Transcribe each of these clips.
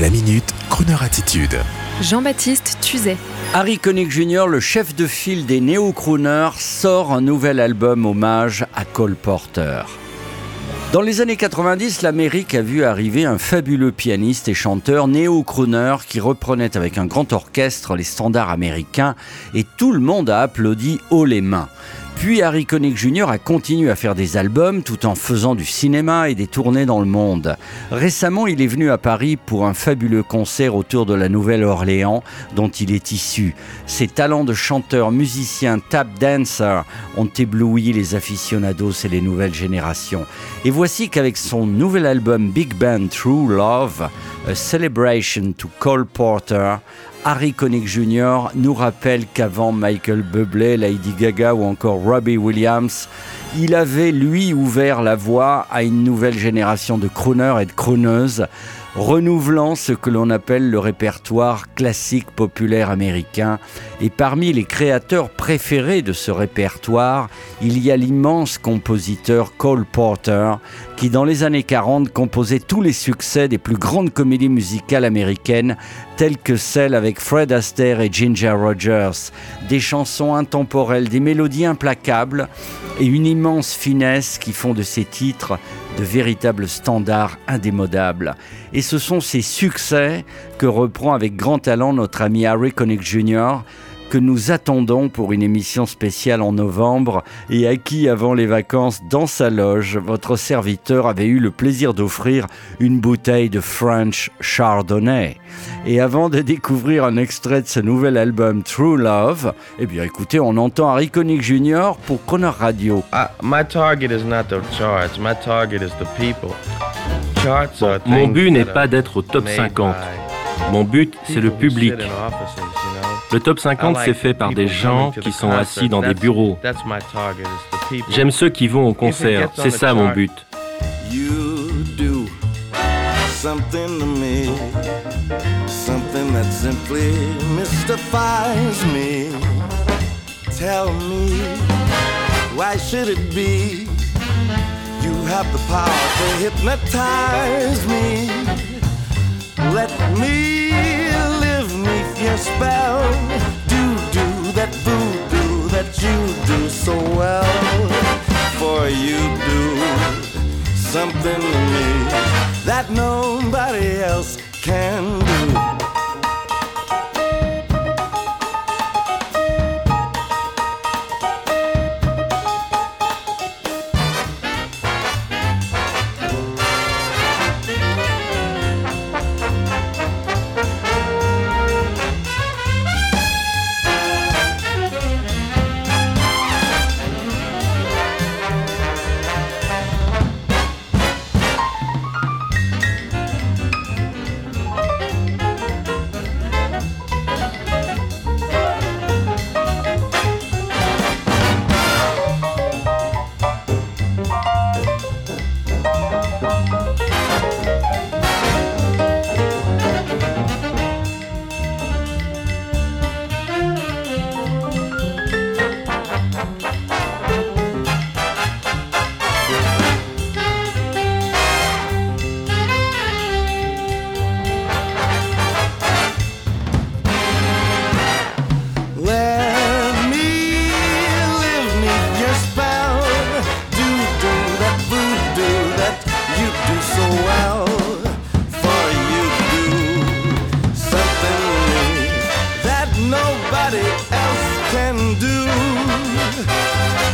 La minute, Kroneur attitude. Jean-Baptiste Tuzet. Harry Connick Jr., le chef de file des néo-crooners, sort un nouvel album hommage à Cole Porter. Dans les années 90, l'Amérique a vu arriver un fabuleux pianiste et chanteur néo-crooner qui reprenait avec un grand orchestre les standards américains et tout le monde a applaudi haut les mains. Puis Harry Connick Jr. a continué à faire des albums tout en faisant du cinéma et des tournées dans le monde. Récemment, il est venu à Paris pour un fabuleux concert autour de la Nouvelle-Orléans dont il est issu. Ses talents de chanteur, musicien, tap dancer ont ébloui les aficionados et les nouvelles générations. Et voici qu'avec son nouvel album Big Band True Love, A Celebration to Cole Porter, Harry Connick Jr. nous rappelle qu'avant Michael Bublé, Lady Gaga ou encore Robbie Williams, il avait lui ouvert la voie à une nouvelle génération de crooners et de crooneuses renouvelant ce que l'on appelle le répertoire classique populaire américain. Et parmi les créateurs préférés de ce répertoire, il y a l'immense compositeur Cole Porter, qui dans les années 40 composait tous les succès des plus grandes comédies musicales américaines, telles que celles avec Fred Astaire et Ginger Rogers. Des chansons intemporelles, des mélodies implacables et une immense finesse qui font de ces titres de véritables standards indémodables. Et ce sont ces succès que reprend avec grand talent notre ami Harry Connick Jr., que nous attendons pour une émission spéciale en novembre et à qui, avant les vacances, dans sa loge, votre serviteur avait eu le plaisir d'offrir une bouteille de French Chardonnay. Et avant de découvrir un extrait de ce nouvel album True Love, eh bien écoutez, on entend Harry Connick Jr. pour Connor Radio. Mon but n'est pas d'être au top 50. Mon but, c'est le public. Le top 50, c'est fait par des gens qui sont assis dans des bureaux. J'aime ceux qui vont au concert. C'est ça mon but. something to me, something that simply mystifies me. Tell me, why should it be? You have the power to hypnotize me. Let me something to me that nobody else can do.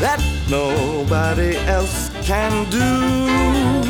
That nobody else can do.